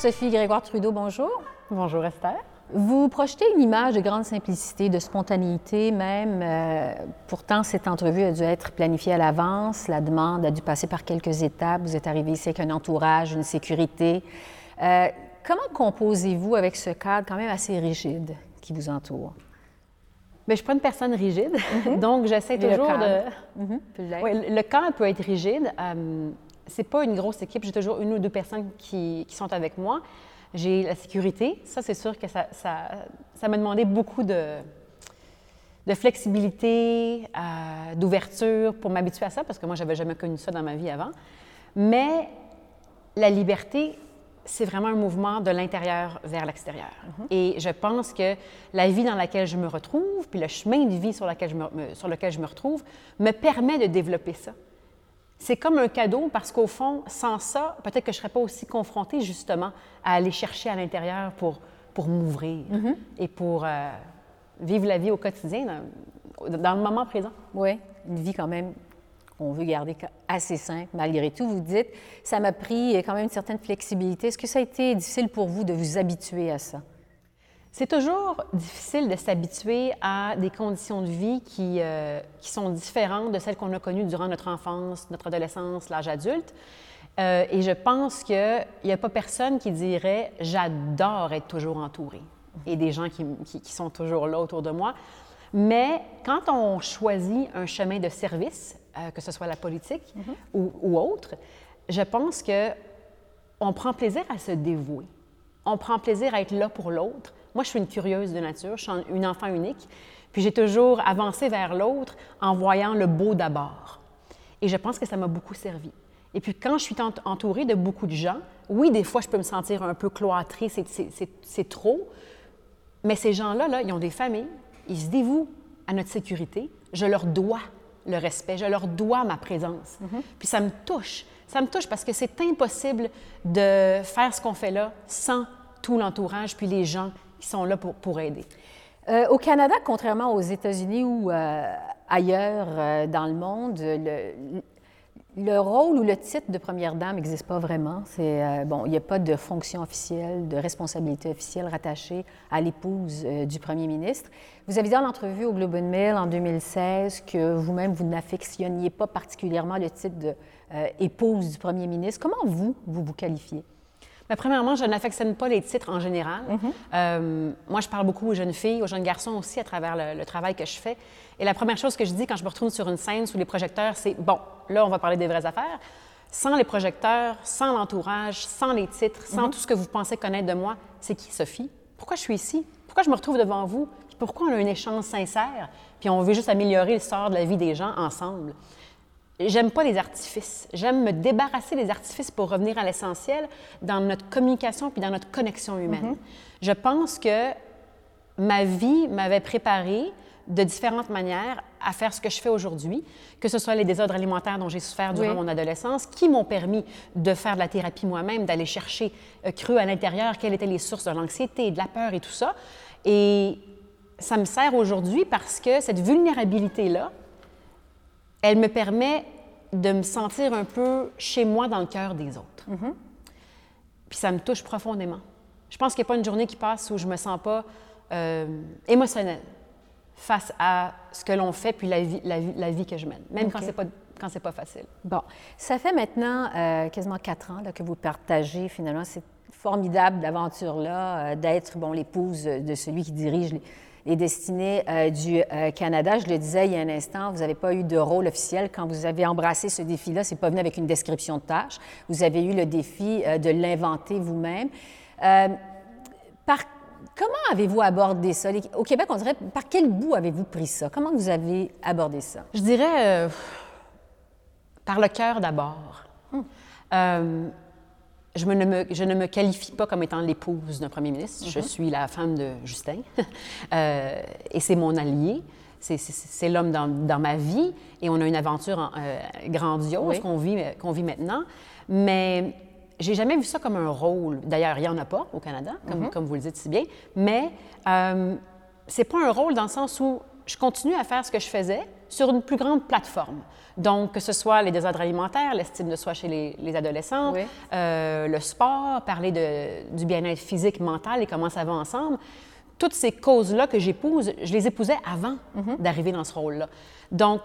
Sophie Grégoire Trudeau, bonjour. Bonjour Esther. Vous projetez une image de grande simplicité, de spontanéité même. Euh, pourtant, cette entrevue a dû être planifiée à l'avance. La demande a dû passer par quelques étapes. Vous êtes arrivé ici avec un entourage, une sécurité. Euh, comment composez-vous avec ce cadre quand même assez rigide qui vous entoure? Bien, je suis pas une personne rigide, donc j'essaie le toujours cadre? de... Mhm. Oui, le cadre peut être rigide. Euh, c'est pas une grosse équipe. J'ai toujours une ou deux personnes qui, qui sont avec moi. J'ai la sécurité. Ça, c'est sûr que ça, ça, ça m'a demandé beaucoup de, de flexibilité, euh, d'ouverture pour m'habituer à ça, parce que moi, j'avais jamais connu ça dans ma vie avant. Mais la liberté, c'est vraiment un mouvement de l'intérieur vers l'extérieur. Et je pense que la vie dans laquelle je me retrouve, puis le chemin de vie sur, laquelle je me- me- sur lequel je me retrouve, me permet de développer ça. C'est comme un cadeau parce qu'au fond, sans ça, peut-être que je ne serais pas aussi confrontée justement à aller chercher à l'intérieur pour, pour m'ouvrir et pour euh, vivre la vie au quotidien, dans, dans le moment présent. Oui, une vie quand même qu'on veut garder assez simple malgré tout. Vous dites, ça m'a pris quand même une certaine flexibilité. Est-ce que ça a été difficile pour vous de vous habituer à ça? C'est toujours difficile de s'habituer à des conditions de vie qui, euh, qui sont différentes de celles qu'on a connues durant notre enfance, notre adolescence, l'âge adulte. Euh, et je pense qu'il n'y a pas personne qui dirait j'adore être toujours entourée et des gens qui, qui- qui sont toujours là autour de moi. Mais quand on choisit un chemin de service, euh, que ce soit la politique ou, ou autre, je pense que on prend plaisir à se dévouer. On prend plaisir à être là pour l'autre. Moi, je suis une curieuse de nature, je suis un- une enfant unique, puis j'ai toujours avancé vers l'autre en voyant le beau d'abord. Et je pense que ça m'a beaucoup servi. Et puis quand je suis ent- entourée de beaucoup de gens, oui, des fois, je peux me sentir un peu cloîtrée, c'est- trop, mais ces gens-là, là, ils ont des familles, ils se dévouent à notre sécurité. Je leur dois le respect, je leur dois ma présence. Puis ça me touche. Ça me touche parce que c'est impossible de faire ce qu'on fait là sans tout l'entourage, puis les gens qui sont là pour, pour aider. Euh, au Canada, contrairement aux États-Unis ou euh, ailleurs euh, dans le monde, le, le rôle ou le titre de première dame n'existe pas vraiment. Bon, il n'y a pas de fonction officielle, de responsabilité officielle rattachée à l'épouse du premier ministre. Vous avez dit en entrevue au Globe and Mail en 2016 que vous-même vous n'affectionniez pas particulièrement le titre de euh, épouse du premier ministre. Comment vous vous vous qualifiez? Mais premièrement, je n'affectionne pas les titres en général. Euh, moi, je parle beaucoup aux jeunes filles, aux jeunes garçons aussi à travers le, le travail que je fais. Et la première chose que je dis quand je me retrouve sur une scène sous les projecteurs, c'est bon, là, on va parler des vraies affaires. Sans les projecteurs, sans l'entourage, sans les titres, sans tout ce que vous pensez connaître de moi, c'est qui Sophie? Pourquoi je suis ici? Pourquoi je me retrouve devant vous? Pourquoi on a un échange sincère? Puis on veut juste améliorer le sort de la vie des gens ensemble. J'aime pas les artifices. J'aime me débarrasser des artifices pour revenir à l'essentiel dans notre communication puis dans notre connexion humaine. Je pense que ma vie m'avait préparé de différentes manières à faire ce que je fais aujourd'hui, que ce soit les désordres alimentaires dont j'ai souffert durant Oui. mon adolescence, qui m'ont permis de faire de la thérapie moi-même, d'aller chercher euh, creux à l'intérieur quelles étaient les sources de l'anxiété, de la peur et tout ça. Et ça me sert aujourd'hui parce que cette vulnérabilité-là, elle me permet de me sentir un peu chez moi dans le cœur des autres. Puis ça me touche profondément. Je pense qu'il n'y a pas une journée qui passe où je me sens pas euh, émotionnelle face à ce que l'on fait puis la vie, la vie, la vie que je mène, même quand c'est pas quand c'est pas facile. Bon, ça fait maintenant euh, quasiment quatre ans là, que vous partagez finalement cette formidable aventure-là euh, d'être bon, l'épouse de celui qui dirige les, les destinées euh, du euh, Canada. Je le disais il y a un instant, vous n'avez pas eu de rôle officiel quand vous avez embrassé ce défi-là. C'est pas venu avec une description de tâche. Vous avez eu le défi euh, de l'inventer vous-même. Par Comment avez-vous abordé ça? Au Québec, on dirait, par quel bout avez-vous pris ça? Comment vous avez abordé ça? Je dirais par le cœur d'abord. Euh, je, me- ne me, je ne me qualifie pas comme étant l'épouse d'un premier ministre. Je suis la femme de Justin Euh, et c'est mon allié. C'est- l'homme dans, dans ma vie et on a une aventure en- euh, grandiose Oui. qu'on vit, maintenant. Mais j'ai jamais vu ça comme un rôle. D'ailleurs, il n'y en a pas au Canada, comme, comme vous le dites si bien. Mais euh, c'est pas un rôle dans le sens où je continue à faire ce que je faisais sur une plus grande plateforme. Donc, que ce soit les désordres alimentaires, l'estime de soi chez les, adolescents, euh, le sport, parler de, du bien-être physique, mental et comment ça va ensemble. Toutes ces causes-là que j'épouse, je les épousais avant mhm. d'arriver dans ce rôle-là. Donc,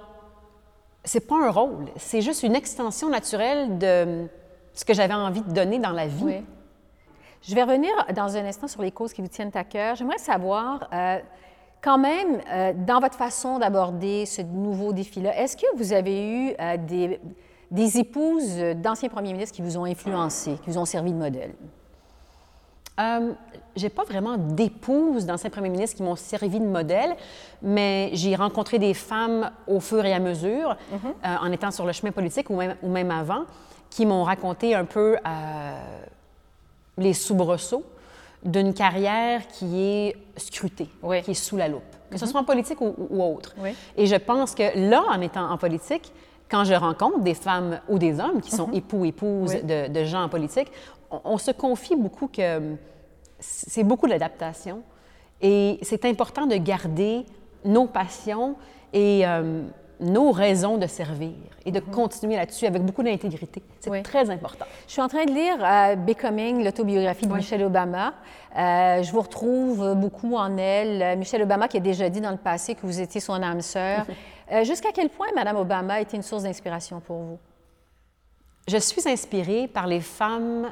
c'est pas un rôle, c'est juste une extension naturelle de ce que j'avais envie de donner dans la vie. Je vais revenir dans un instant sur les causes qui vous tiennent à cœur. J'aimerais savoir, euh, quand même, euh, dans votre façon d'aborder ce nouveau défi-là, est-ce que vous avez eu euh, des, des, épouses d'anciens premiers ministres qui vous ont influencé, qui vous ont servi de modèle? Euh, j'ai pas vraiment d'épouses d'anciens premiers ministres qui m'ont servi de modèle, mais j'ai rencontré des femmes au fur et à mesure, mm-hmm. en étant sur le chemin politique ou même, ou même avant, qui m'ont raconté un peu les soubresauts d'une carrière qui est scrutée, qui est sous la loupe, que ce mhm. soit en politique ou, autre. Et je pense que là, en étant en politique, quand je rencontre des femmes ou des hommes qui sont mhm. époux, épouses de, gens en politique, on, se confie beaucoup que c'est beaucoup d'adaptation et c'est important de garder nos passions et euh, nos raisons de servir et de mhm. continuer là-dessus avec beaucoup d'intégrité. C'est très important. Je suis en train de lire euh, Becoming, l'autobiographie de Michelle Obama. Euh, je vous retrouve beaucoup en elle. Euh, Michelle Obama qui a déjà dit dans le passé que vous étiez son âme sœur. Jusqu'à quel point Madame Obama a été une source d'inspiration pour vous? Je suis inspirée par les femmes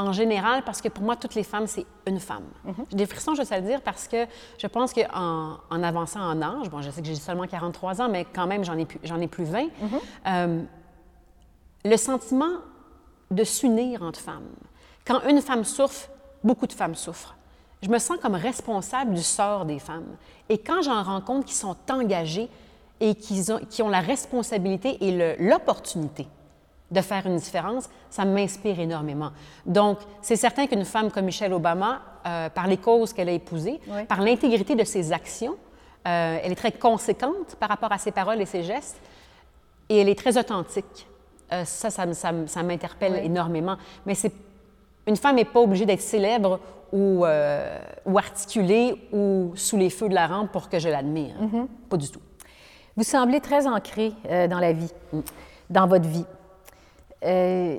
en général, parce que pour moi, toutes les femmes, c'est une femme. Mhm. J'ai des frissons, je sais le dire, parce que je pense qu'en en avançant en âge, bon, je sais que j'ai seulement 43 ans, mais quand même, j'en ai, plus, ai plus 20, mhm. euh, le sentiment de s'unir entre femmes. Quand une femme souffre, beaucoup de femmes souffrent. Je me sens comme responsable du sort des femmes. Et quand j'en rencontre qui sont engagées et qui ont, qui ont la responsabilité et l'opportunité de faire une différence, ça m'inspire énormément. Donc, c'est certain qu'une femme comme Michelle Obama, euh, par les causes qu'elle a épousées, par l'intégrité de ses actions, euh, elle est très conséquente par rapport à ses paroles et ses gestes, et elle est très authentique. Euh, ça, ça, ça, m'interpelle énormément. Mais c'est une femme n'est pas obligée d'être célèbre ou, ou, articulée ou sous les feux de la rampe pour que je l'admire. Mm-hmm. Pas du tout. Vous semblez très ancré dans la vie, mm. dans votre vie. Euh,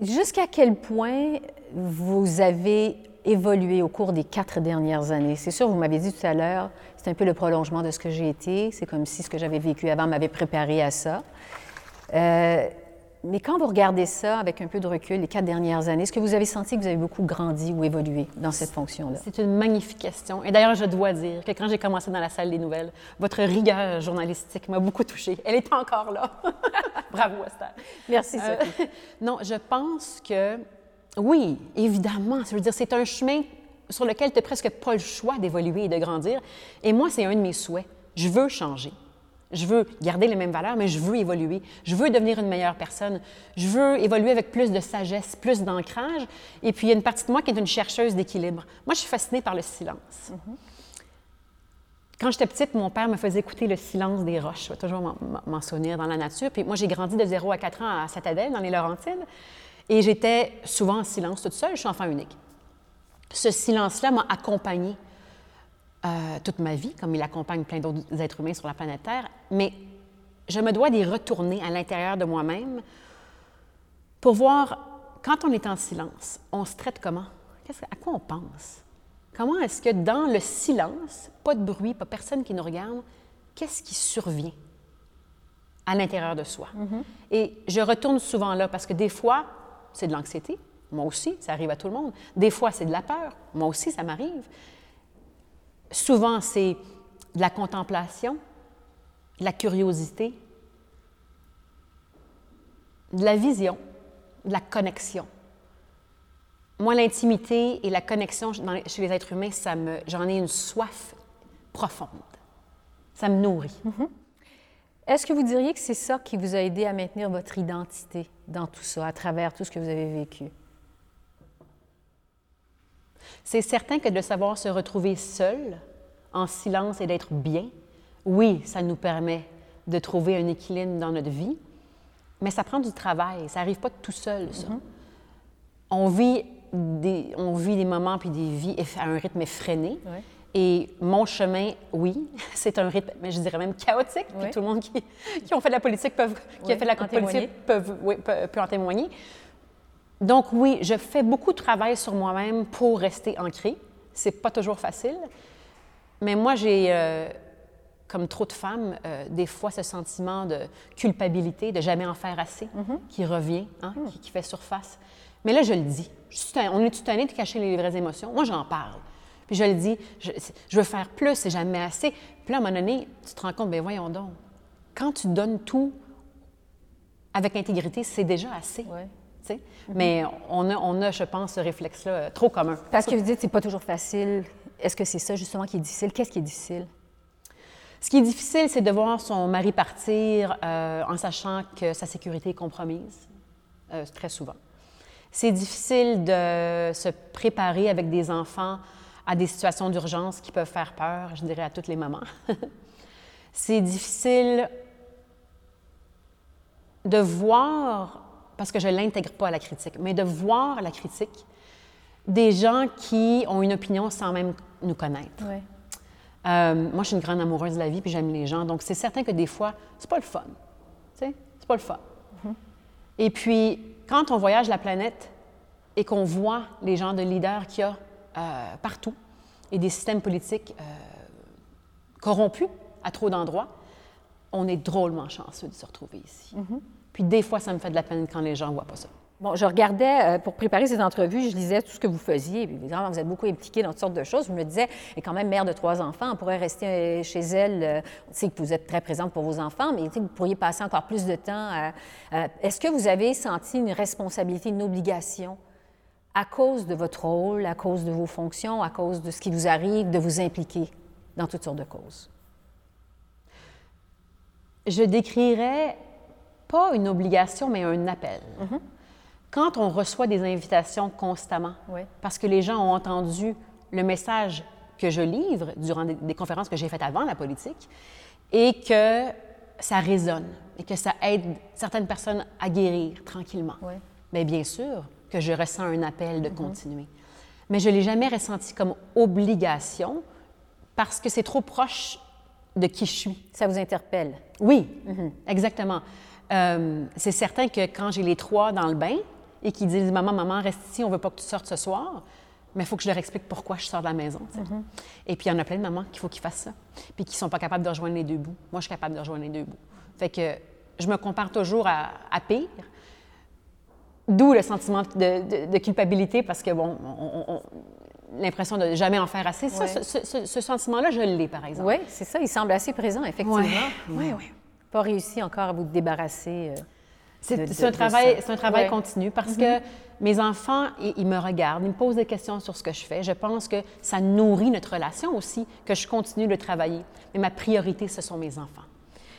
jusqu'à quel point vous avez évolué au cours des quatre dernières années? C'est sûr, vous m'avez dit tout à l'heure, c'est un peu le prolongement de ce que j'ai été. C'est comme si ce que j'avais vécu avant m'avait préparé à ça. Euh, mais quand vous regardez ça avec un peu de recul, les quatre dernières années, est-ce que vous avez senti que vous avez beaucoup grandi ou évolué dans cette fonction-là? C'est une magnifique question. Et d'ailleurs, je dois dire que quand j'ai commencé dans la salle des nouvelles, votre rigueur journalistique m'a beaucoup touchée. Elle est encore là. Bravo, Esther. Merci, euh, Sophie. non, je pense que, oui, évidemment, je veux dire, c'est un chemin sur lequel tu n'as presque pas le choix d'évoluer et de grandir. Et moi, c'est un de mes souhaits. Je veux changer. Je veux garder les mêmes valeurs, mais je veux évoluer. Je veux devenir une meilleure personne. Je veux évoluer avec plus de sagesse, plus d'ancrage. Et puis, il y a une partie de moi qui est une chercheuse d'équilibre. Moi, je suis fascinée par le silence. Quand j'étais petite, mon père me faisait écouter le silence des roches. Je vais toujours m'en souvenir dans la nature. Puis moi, j'ai grandi de 0 à 4 ans à Satadelle, dans les Laurentides. Et j'étais souvent en silence toute seule. Je suis enfant unique. Ce silence-là m'a accompagnée euh, toute ma vie, comme il accompagne plein d'autres êtres humains sur la planète Terre, mais je me dois d'y retourner à l'intérieur de moi-même pour voir, quand on est en silence, on se traite comment? À quoi on pense? Comment est-ce que dans le silence, pas de bruit, pas personne qui nous regarde, qu'est-ce qui survient à l'intérieur de soi? Mm-hmm. Et je retourne souvent là parce que des fois, c'est de l'anxiété. Moi aussi, ça arrive à tout le monde. Des fois, c'est de la peur. Moi aussi, ça m'arrive. Souvent, c'est de la contemplation, de la curiosité, de la vision, de la connexion. Moi, l'intimité et la connexion chez les êtres humains, ça me, j'en ai une soif profonde. Ça me nourrit. Mm-hmm. Est-ce que vous diriez que c'est ça qui vous a aidé à maintenir votre identité dans tout ça, à travers tout ce que vous avez vécu? C'est certain que de savoir se retrouver seul, en silence et d'être bien, oui, ça nous permet de trouver un équilibre dans notre vie, mais ça prend du travail. Ça n'arrive pas tout seul, ça. Mm-hmm. On vit des, on vit des moments puis des vies à un rythme effréné. Et mon chemin, oui, c'est un rythme, mais je dirais même chaotique. Puis tout le monde qui, qui ont fait de la politique peuvent, qui a fait de la politique peuvent, oui, peut, peut, en témoigner. Donc oui, je fais beaucoup de travail sur moi-même pour rester ancrée. C'est pas toujours facile, mais moi j'ai, euh, comme trop de femmes, euh, des fois ce sentiment de culpabilité, de jamais en faire assez, mm-hmm. qui revient, hein, mm. qui, fait surface. Mais là, je le dis. on est tout tanné de cacher les vraies émotions? Moi, j'en parle. Puis je le dis, je, veux faire plus, c'est jamais assez. Puis là, à un moment donné, tu te rends compte, bien voyons donc, quand tu donnes tout avec intégrité, c'est déjà assez. Ouais. Mm-hmm. Mais on a, on a, je pense, ce réflexe-là euh, trop commun. Parce que vous dites, c'est pas toujours facile. Est-ce que c'est ça, justement, qui est difficile? Qu'est-ce qui est difficile? Ce qui est difficile, c'est de voir son mari partir euh, en sachant que sa sécurité est compromise, euh, très souvent. C'est difficile de se préparer avec des enfants à des situations d'urgence qui peuvent faire peur, je dirais à toutes les mamans. c'est difficile de voir, parce que je ne l'intègre pas à la critique, mais de voir la critique des gens qui ont une opinion sans même nous connaître. Euh, moi, je suis une grande amoureuse de la vie, puis j'aime les gens. Donc, c'est certain que des fois, c'est pas le fun. C'est pas le fun. Mm-hmm. Et puis, quand on voyage la planète et qu'on voit les gens de leaders qu'il y a euh, partout et des systèmes politiques euh, corrompus à trop d'endroits, on est drôlement chanceux de se retrouver ici. Mm-hmm. Puis des fois, ça me fait de la peine quand les gens ne voient pas ça. Bon, je regardais, euh, pour préparer ces entrevues, je lisais tout ce que vous faisiez. évidemment, vous êtes beaucoup impliqué dans toutes sortes de choses. Je me disais, et quand même mère de trois enfants, on pourrait rester euh, chez elle. Euh, on sait que vous êtes très présente pour vos enfants, mais vous pourriez passer encore plus de temps. Est-ce que vous avez senti une responsabilité, une obligation à cause de votre rôle, à cause de vos fonctions, à cause de ce qui vous arrive, de vous impliquer dans toutes sortes de causes? Je décrirais pas une obligation, mais un appel. Mm-hmm. Quand on reçoit des invitations constamment, parce que les gens ont entendu le message que je livre durant des, conférences que j'ai faites avant la politique et que ça résonne et que ça aide certaines personnes à guérir tranquillement. Mais bien sûr que je ressens un appel de mm-hmm. continuer. Mais je ne l'ai jamais ressenti comme obligation parce que c'est trop proche de qui je suis. Ça vous interpelle? Oui, mm-hmm. exactement. Euh, c'est certain que quand j'ai les trois dans le bain, et qui disent Maman, maman, reste ici, on veut pas que tu sortes ce soir. Mais il faut que je leur explique pourquoi je sors de la maison. Mm-hmm. Et puis, il y en a plein de mamans qu'il faut qu'ils fassent ça. Puis qui ne sont pas capables de rejoindre les deux bouts. Moi, je suis capable de rejoindre les deux bouts. Fait que je me compare toujours à, pire. D'où le sentiment de, culpabilité parce que, bon, on, l'impression de jamais en faire assez. Ça, ce, sentiment-là, je l'ai, par exemple. Oui, c'est ça. Il semble assez présent, effectivement. Oui, oui. Pas réussi encore à vous débarrasser. Euh, c'est un travail, un travail continu parce que mm-hmm. mes enfants, ils, me regardent, ils me posent des questions sur ce que je fais. Je pense que ça nourrit notre relation aussi, que je continue de travailler. Mais ma priorité, ce sont mes enfants.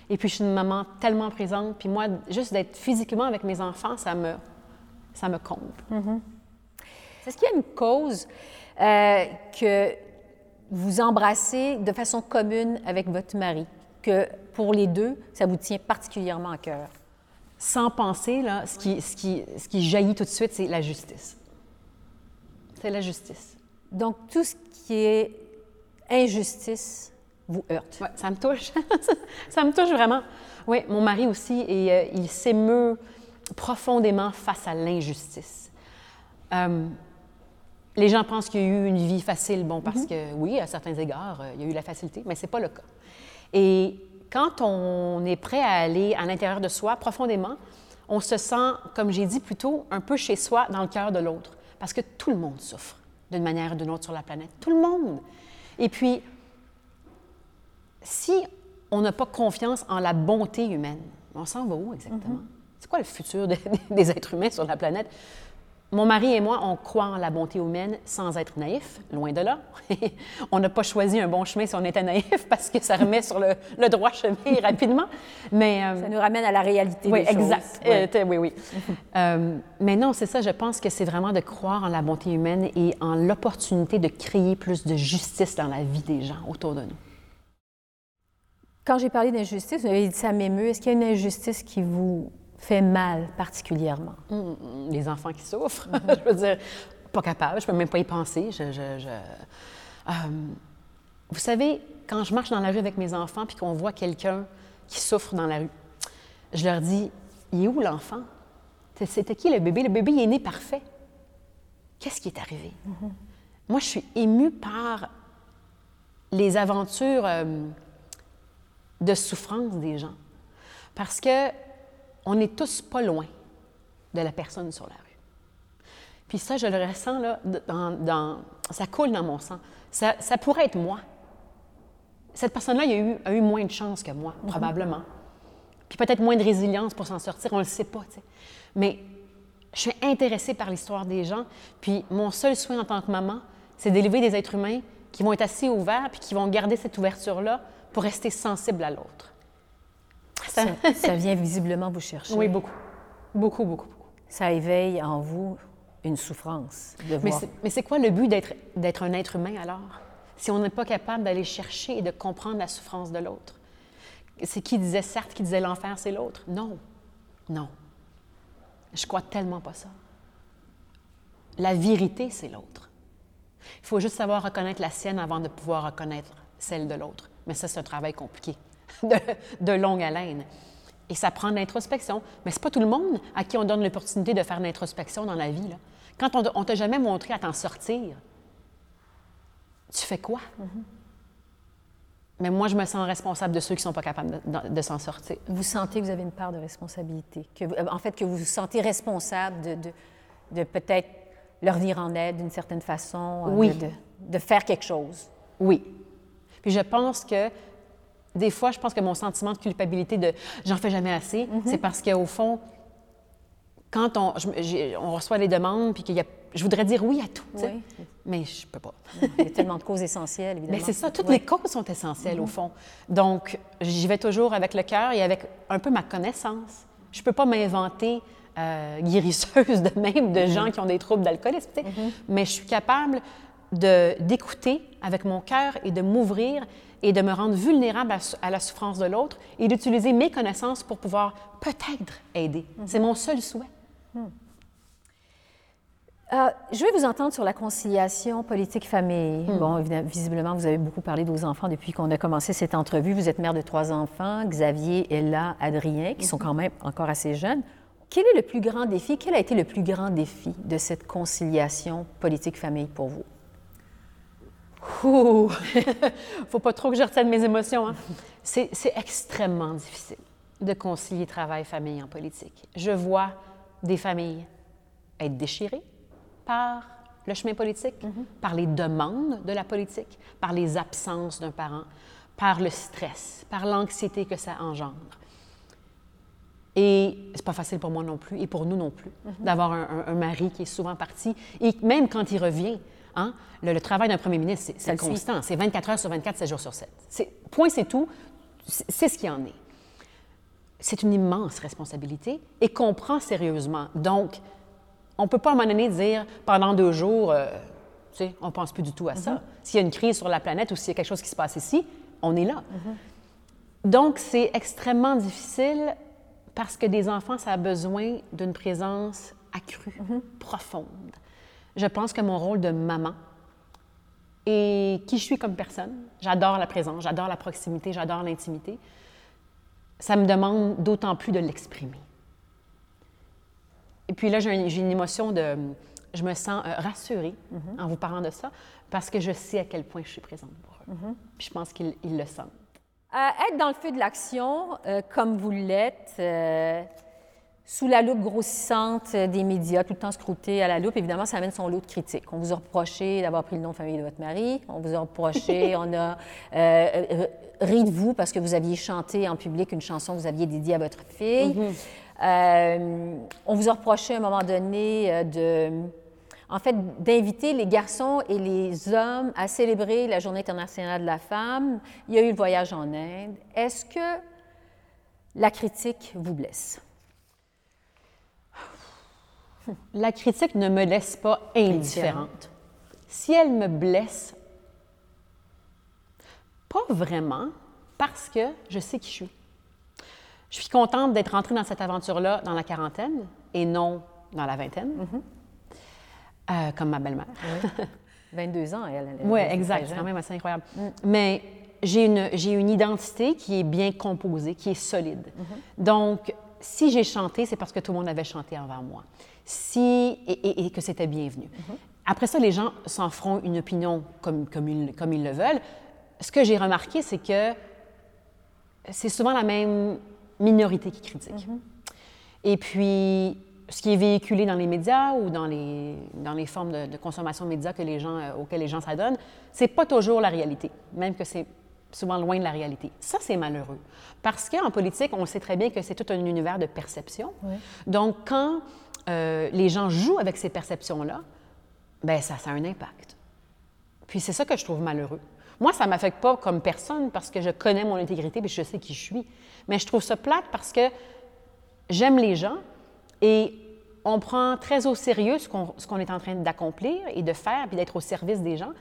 Et puis, je suis une maman tellement présente. Puis moi, juste d'être physiquement avec mes enfants, ça me, ça me comble. Mm-hmm. Est-ce qu'il y a une cause euh, que vous embrassez de façon commune avec votre mari, que pour les deux, ça vous tient particulièrement à cœur? sans penser, là, ce, qui, ce, qui, ce qui jaillit tout de suite, c'est la justice. C'est la justice. Donc, tout ce qui est injustice vous heurte. Oui, ça me touche. ça me touche vraiment. Oui, mon mari aussi, et euh, il s'émeut profondément face à l'injustice. Euh, les gens pensent qu'il y a eu une vie facile, bon, parce mm-hmm. que oui, à certains égards, euh, il y a eu la facilité, mais ce n'est pas le cas. Et quand on est prêt à aller à l'intérieur de soi profondément, on se sent, comme j'ai dit plus tôt, un peu chez soi dans le cœur de l'autre. Parce que tout le monde souffre d'une manière ou d'une autre sur la planète. Tout le monde. Et puis, si on n'a pas confiance en la bonté humaine, on s'en va où exactement? Mm-hmm. C'est quoi le futur des êtres humains sur la planète? Mon mari et moi, on croit en la bonté humaine sans être naïf, loin de là. on n'a pas choisi un bon chemin si on était naïf parce que ça remet sur le, droit chemin rapidement. Mais, euh, ça nous ramène à la réalité oui, exact. Euh, oui, oui. Euh, mais non, c'est ça, je pense que c'est vraiment de croire en la bonté humaine et en l'opportunité de créer plus de justice dans la vie des gens autour de nous. Quand j'ai parlé d'injustice, vous avez dit ça m'émeut. Est-ce qu'il y a une injustice qui vous fait mal particulièrement? Mm, mm, les enfants qui souffrent, je veux dire, pas capable, je peux même pas y penser. Je, je, euh, Vous savez, quand je marche dans la rue avec mes enfants puis qu'on voit quelqu'un qui souffre dans la rue, je leur dis Il est où l'enfant C'était qui le bébé? Le bébé il est né parfait. Qu'est-ce qui est arrivé? Moi, je suis émue par les aventures euh, de souffrance des gens. Parce que on n'est tous pas loin de la personne sur la rue. Puis ça, je le ressens, là, dans, ça coule dans mon sang. Ça, ça pourrait être moi. Cette personne-là, a eu, a eu moins de chance que moi, probablement. Puis peut-être moins de résilience pour s'en sortir, on ne le sait pas. Mais je suis intéressée par l'histoire des gens. Puis mon seul souhait en tant que maman, c'est d'élever des êtres humains qui vont être assez ouverts puis qui vont garder cette ouverture-là pour rester sensibles à l'autre. Ça, ça, vient visiblement vous chercher. Oui, beaucoup. Beaucoup, beaucoup, beaucoup. Ça éveille en vous une souffrance de voir. Mais c'est quoi le but d'être un être humain alors? Si on n'est pas capable d'aller chercher et de comprendre la souffrance de l'autre. C'est qui disait certes, qui disait l'enfer, c'est l'autre? Non. Non. Je crois tellement pas ça. La vérité, c'est l'autre. Il faut juste savoir reconnaître la sienne avant de pouvoir reconnaître celle de l'autre. Mais ça, c'est un travail compliqué, de, longue haleine. Et ça prend de l'introspection. Mais c'est pas tout le monde à qui on donne l'opportunité de faire l'introspection dans la vie. Quand on ne t'a jamais montré à t'en sortir, tu fais quoi? Mais moi, je me sens responsable de ceux qui ne sont pas capables de, s'en sortir. Vous sentez que vous avez une part de responsabilité, que, euh, en fait, que vous vous sentez responsable de, de, peut-être leur venir en aide d'une certaine façon, euh, oui. de, faire quelque chose. Oui. Puis je pense que des fois, je pense que mon sentiment de culpabilité de j'en fais jamais assez, mm-hmm. c'est parce qu'au fond, quand on, on reçoit les demandes, puis qu'il y a je voudrais dire oui à tout, mais je peux pas. Il y a tellement de causes essentielles, évidemment. Mais c'est ça, toutes les causes sont essentielles, au mm-hmm. fond. Donc, j'y vais toujours avec le cœur et avec un peu ma connaissance. Je peux pas m'inventer euh, guérisseuse de même de mm-hmm. gens qui ont des troubles d'alcoolisme, mais je suis capable d'écouter avec mon cœur et de m'ouvrir et de me rendre vulnérable à, la souffrance de l'autre et d'utiliser mes connaissances pour pouvoir peut-être aider. C'est mon seul souhait. Mm. Euh, je vais vous entendre sur la conciliation politique-famille. Hmm. Bon, visiblement, vous avez beaucoup parlé de vos enfants depuis qu'on a commencé cette entrevue. Vous êtes mère de trois enfants, Xavier, Ella, Adrien, qui sont hmm. quand même encore assez jeunes. Quel est le plus grand défi? Quel a été le plus grand défi de cette conciliation politique-famille pour vous? Ouh! Faut pas trop que je retienne mes émotions. Hein? C'est extrêmement difficile de concilier travail, famille en politique. Je vois des familles être déchirées, par le chemin politique, mhm. par les demandes de la politique, par les absences d'un parent, par le stress, par l'anxiété que ça engendre. Et c'est pas facile pour moi non plus, et pour nous non plus, mhm. d'avoir un, mari qui est souvent parti, et même quand il revient, hein, le, travail d'un premier ministre, c'est constant, c'est 24 heures sur 24, 7 jours sur 7. Point, c'est tout, c'est ce qui en est. C'est une immense responsabilité et qu'on prend sérieusement. Donc, on ne peut pas à un moment donné dire pendant deux jours, euh, tu sais, on ne pense plus du tout à ça. Mhm. S'il y a une crise sur la planète ou s'il y a quelque chose qui se passe ici, on est là. Mhm. Donc, c'est extrêmement difficile parce que des enfants, ça a besoin d'une présence accrue, mhm. profonde. Je pense que mon rôle de maman et qui je suis comme personne, j'adore la présence, j'adore la proximité, j'adore l'intimité, ça me demande d'autant plus de l'exprimer. Et puis là, j'ai une, émotion de. Je me sens euh, rassurée en vous parlant de ça parce que je sais à quel point je suis présente pour eux. Mhm. Puis je pense qu'ils le sentent. être dans le feu de l'action, euh, comme vous l'êtes, euh, sous la loupe grossissante des médias, tout le temps scruté à la loupe, évidemment, ça amène son lot de critiques. On vous a reproché d'avoir pris le nom de famille de votre mari. On vous a reproché, on a ri de vous parce que vous aviez chanté en public une chanson que vous aviez dédiée à votre fille. Mhm. Euh, on vous a reproché à un moment donné euh, de, en fait, d'inviter les garçons et les hommes à célébrer la Journée internationale de la femme. Il y a eu le voyage en Inde. Est-ce que la critique vous blesse? La critique ne me laisse pas indifférente. Si elle me blesse, pas vraiment, parce que je sais qui je suis. Je suis contente d'être rentrée dans cette aventure-là dans la quarantaine et non dans la vingtaine, mm-hmm. euh, comme ma belle-mère. 22 ans, elle. Oui, exact. C'est quand même assez incroyable. Mm. Mais j'ai une, une identité qui est bien composée, qui est solide. Mm-hmm. Donc, si j'ai chanté, c'est parce que tout le monde avait chanté avant moi. Si, et, que c'était bienvenu. Mm-hmm. Après ça, les gens s'en feront une opinion comme, comme, ils, comme ils le veulent. Ce que j'ai remarqué, c'est que c'est souvent la même minorité qui critique. Mm-hmm. Et puis, ce qui est véhiculé dans les médias ou dans les, dans les formes de, consommation de médias que les gens, euh, auxquelles les gens s'adonnent, c'est pas toujours la réalité, même que c'est souvent loin de la réalité. Ça, c'est malheureux. Parce qu'en politique, on sait très bien que c'est tout un univers de perception. Donc, quand euh, les gens jouent avec ces perceptions-là, ben ça, ça a un impact. Puis c'est ça que je trouve malheureux. Moi, ça ne m'affecte pas comme personne parce que je connais mon intégrité et je sais qui je suis. Mais je trouve ça plate parce que j'aime les gens et on prend très au sérieux ce qu'on est en train d'accomplir et de faire, puis d'être au service des gens.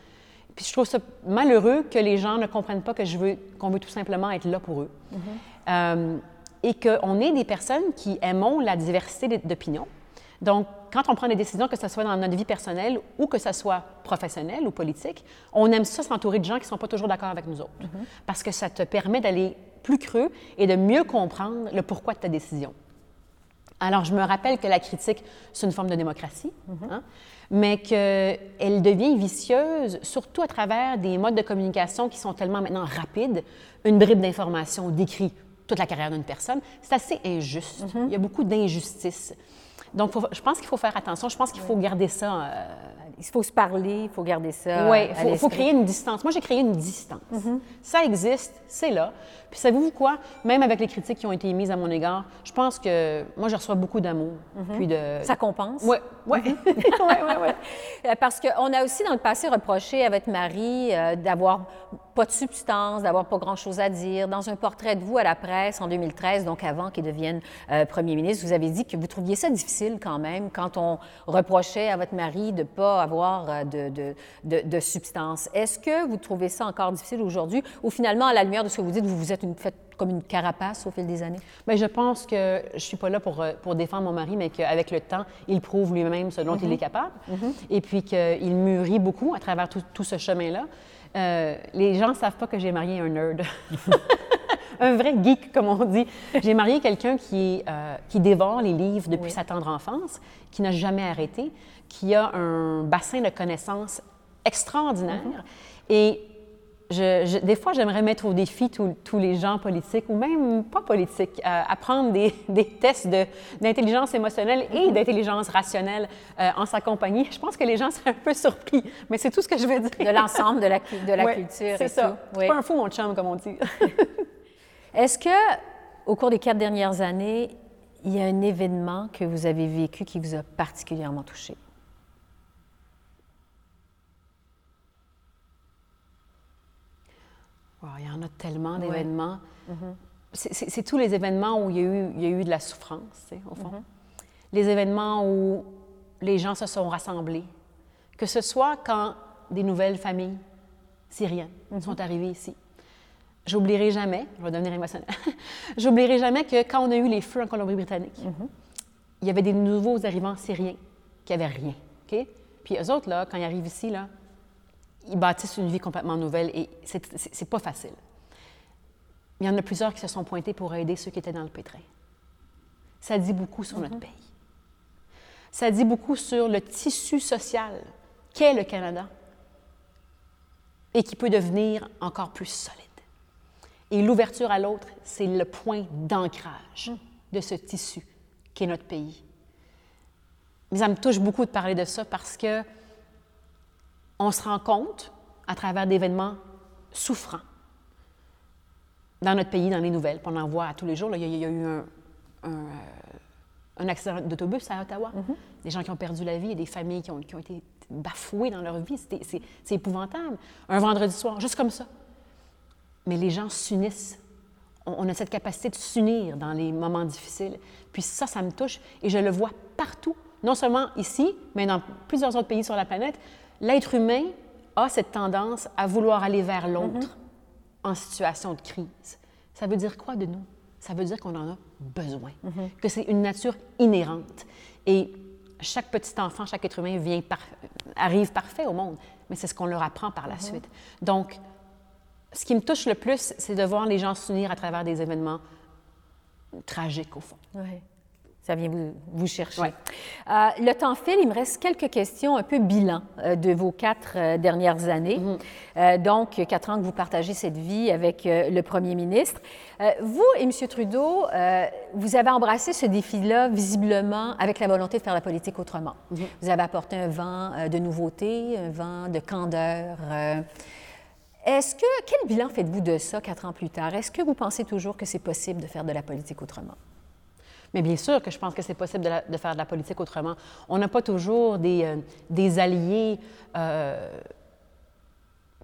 Puis je trouve ça malheureux que les gens ne comprennent pas que je veux, qu'on veut tout simplement être là pour eux. Mm-hmm. Euh, et qu'on est des personnes qui aimons la diversité d'opinions. Donc, quand on prend des décisions, que ce soit dans notre vie personnelle ou que ce soit professionnel ou politique, on aime ça s'entourer de gens qui ne sont pas toujours d'accord avec nous autres. Mm-hmm. Parce que ça te permet d'aller plus creux et de mieux comprendre le pourquoi de ta décision. Alors, je me rappelle que la critique, c'est une forme de démocratie, mm-hmm. hein, mais qu'elle devient vicieuse, surtout à travers des modes de communication qui sont tellement maintenant rapides. Une bribe d'information décrit toute la carrière d'une personne. C'est assez injuste. Mm-hmm. Il y a beaucoup d'injustice. Donc, je pense qu'il faut faire attention. Je pense qu'il faut garder ça. Euh, il faut se parler, il faut garder ça. Oui, il faut, créer une distance. Moi, j'ai créé une distance. Mm-hmm. Ça existe, c'est là. Puis savez-vous quoi? Même avec les critiques qui ont été émises à mon égard, je pense que moi, je reçois beaucoup d'amour. Mm-hmm. Puis de... Ça compense? Oui, oui. oui, oui, oui. Parce qu'on a aussi dans le passé reproché à votre mari euh, d'avoir pas de substance, d'avoir pas grand-chose à dire. Dans un portrait de vous à la presse en 2013, donc avant qu'il devienne euh, premier ministre, vous avez dit que vous trouviez ça difficile quand même quand on reprochait à votre mari de pas avoir euh, de, de, de, substance. Est-ce que vous trouvez ça encore difficile aujourd'hui ou finalement, à la lumière de ce que vous dites, vous vous êtes une, fait comme une carapace au fil des années? Bien, je pense que je suis pas là pour, euh, pour défendre mon mari, mais qu'avec le temps, il prouve lui-même ce dont il mm-hmm. est capable. Mm-hmm. Et puis qu'il mûrit beaucoup à travers tout, tout ce chemin-là. Euh, les gens ne savent pas que j'ai marié un nerd. un vrai geek, comme on dit. J'ai marié quelqu'un qui, euh, qui dévore les livres depuis sa tendre enfance, qui n'a jamais arrêté, qui a un bassin de connaissances extraordinaire. Mm-hmm. Et des fois, j'aimerais mettre au défi tous les gens politiques, ou même pas politiques, à, prendre des, tests d'intelligence émotionnelle et mm-hmm. d'intelligence rationnelle euh, en sa compagnie. Je pense que les gens seraient un peu surpris, mais c'est tout ce que je veux dire. De l'ensemble de la, de la culture. C'est ça. C'est pas un fou, mon chum, comme on dit. Est-ce que, au cours des quatre dernières années, il y a un événement que vous avez vécu qui vous a particulièrement touché? il y en a tellement d'événements. Mm-hmm. C'est tous les événements où il y, a eu, il y a eu de la souffrance, au fond. Mm-hmm. Les événements où les gens se sont rassemblés. Que ce soit quand des nouvelles familles syriennes mm-hmm. sont arrivées ici. J'oublierai jamais, je vais devenir émotionnelle, j'oublierai jamais que quand on a eu les feux en Colombie-Britannique, il y avait des nouveaux arrivants syriens qui n'avaient rien. Puis eux autres, là, quand ils arrivent ici, là, ils bâtissent une vie complètement nouvelle et c'est pas facile. Il y en a plusieurs qui se sont pointés pour aider ceux qui étaient dans le pétrin. Ça dit beaucoup sur notre mm-hmm. pays. Ça dit beaucoup sur le tissu social qu'est le Canada et qui peut devenir encore plus solide. Et l'ouverture à l'autre, c'est le point d'ancrage de ce tissu qu'est notre pays. Mais ça me touche beaucoup de parler de ça parce que on se rend compte, à travers d'événements souffrants, dans notre pays, dans les nouvelles, on en voit à tous les jours. il, y a, eu un, euh, accident d'autobus à Ottawa, mm-hmm. des gens qui ont perdu la vie et des familles qui ont, été bafouées dans leur vie. C'est épouvantable. Un vendredi soir, juste comme ça. Mais les gens s'unissent. On, a cette capacité de s'unir dans les moments difficiles. Puis ça, ça me touche et je le vois partout, non seulement ici, mais dans plusieurs autres pays sur la planète l'être humain a cette tendance à vouloir aller vers l'autre mhm. en situation de crise. Ça veut dire quoi de nous? Ça veut dire qu'on en a besoin, mhm. que c'est une nature inhérente. Et chaque petit enfant, chaque être humain vient arrive parfait au monde, mais c'est ce qu'on leur apprend par la suite. Donc, ce qui me touche le plus, c'est de voir les gens s'unir à travers des événements tragiques, au fond. Oui. Ça vient vous, vous chercher. Ouais. Euh, le temps file, il me reste quelques questions un peu bilan euh, de vos quatre euh, dernières années. Euh, donc, quatre ans que vous partagez cette vie avec le premier ministre. Vous et M. Trudeau, vous avez embrassé ce défi-là visiblement avec la volonté de faire la politique autrement. Vous avez apporté un vent de nouveauté, un vent de candeur. Est-ce que, quel bilan faites-vous de ça quatre ans plus tard? Est-ce que vous pensez toujours que c'est possible de faire de la politique autrement? Mais bien sûr que je pense que c'est possible de, la- de faire de la politique autrement. On n'a pas toujours des, euh, des alliés euh,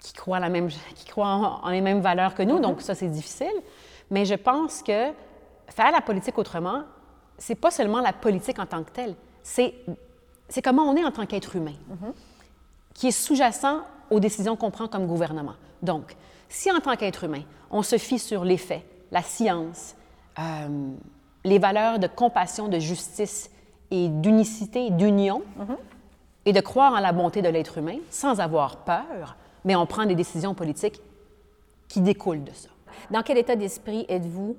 qui croient, la même, qui croient en, en les mêmes valeurs que nous, donc ça, c'est difficile. Mais je pense que faire la politique autrement, c'est pas seulement la politique en tant que telle, c'est c'est comment on est en tant qu'être humain, qui est sous-jacent aux décisions qu'on prend comme gouvernement. Donc, si en tant qu'être humain, on se fie sur les faits, la science, euh, les valeurs de compassion, de justice et d'unicité, d'union, et de croire en la bonté de l'être humain sans avoir peur, mais on prend des décisions politiques qui découlent de ça. Dans quel état d'esprit êtes-vous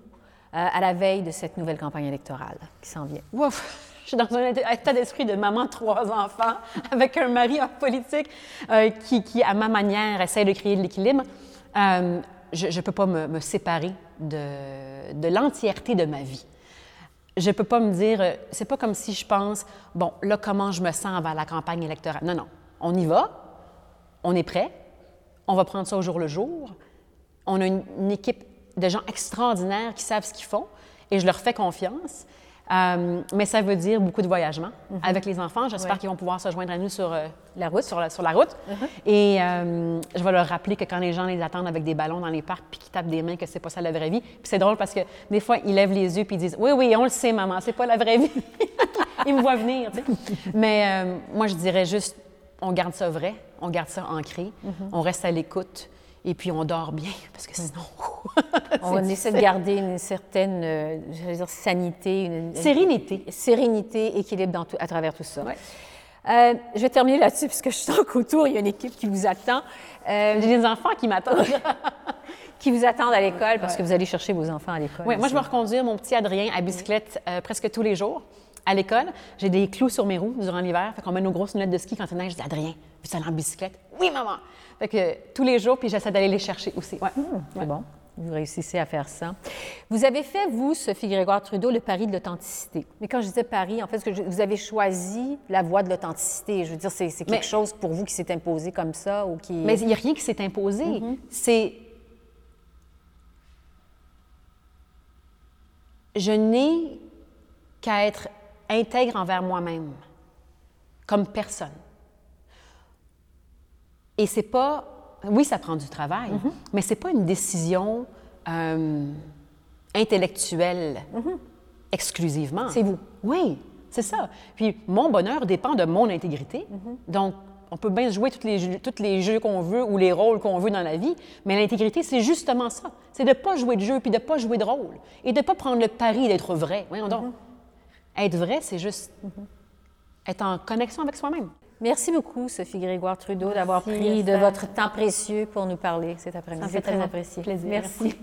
euh, à la veille de cette nouvelle campagne électorale qui s'en vient? Ouf! Je suis dans un état d'esprit de maman trois enfants avec un mari en politique euh, qui, à ma manière, essaie de créer de l'équilibre. Euh, je ne peux pas me, séparer de, l'entièreté de ma vie. Je peux pas me dire, euh, c'est pas comme si je pense, bon, là, comment je me sens avant la campagne électorale. Non, non. On y va, on est prêt, on va prendre ça au jour le jour. On a une équipe de gens extraordinaires qui savent ce qu'ils font et je leur fais confiance. Euh, mais ça veut dire beaucoup de voyagement avec les enfants. J'espère Ouais. qu'ils vont pouvoir se joindre à nous sur euh, La route? Sur la, sur la route. Et euh, je vais leur rappeler que quand les gens les attendent avec des ballons dans les parcs puis qu'ils tapent des mains, que c'est pas ça la vraie vie. Puis c'est drôle parce que des fois, ils lèvent les yeux puis ils disent Oui, oui, on le sait, maman, c'est pas la vraie vie. ils me voient venir, tu sais. Mais moi, je dirais juste on garde ça vrai, on garde ça ancré, on reste à l'écoute et puis on dort bien parce que sinon. On essaie de garder une certaine euh, je veux dire, sanité, une, une- Sérénité. sérénité, équilibre dans tout- à travers tout ça. Ouais. Euh, je vais terminer là-dessus puisque je sens qu'autour, il y a une équipe qui vous attend. Euh, J'ai des enfants qui m'attendent. qui vous attendent à l'école parce que vous allez chercher vos enfants à l'école. Oui, moi, je vais reconduire mon petit Adrien à bicyclette euh, presque tous les jours à l'école. J'ai des clous sur mes roues durant l'hiver. Fait qu'on met nos grosses lunettes de ski quand il neige. Je dis Adrien, veux-tu aller en bicyclette? Oui, maman! Fait que tous les jours, puis j'essaie d'aller les chercher aussi. Ouais. C'est bon. Vous réussissez à faire ça. Vous avez fait, vous, Sophie Grégoire Trudeau, le pari de l'authenticité. Mais quand je disais pari, en fait, que je- vous avez choisi la voie de l'authenticité. Je veux dire, c'est c'est quelque Mais- chose pour vous qui s'est imposé comme ça ou qui... Mais il n'y a rien qui s'est imposé. C'est. Je n'ai qu'à être intègre envers moi-même, comme personne. Et c'est pas. Oui, ça prend du travail, mais c'est pas une décision euh, intellectuelle exclusivement. C'est vous. Oui, c'est ça. Puis mon bonheur dépend de mon intégrité. Donc, on peut bien jouer tous les jeux, tous les jeux qu'on veut ou les rôles qu'on veut dans la vie, mais l'intégrité, c'est justement ça. C'est de ne pas jouer de jeu puis de ne pas jouer de rôle et de ne pas prendre le pari d'être vrai. Voyons donc. Être vrai, c'est juste être en connexion avec soi-même. Merci beaucoup, Sophie Grégoire Trudeau, d'avoir pris de votre temps précieux pour nous parler cet après-midi. C'est fait très apprécié. plaisir. Merci. Merci.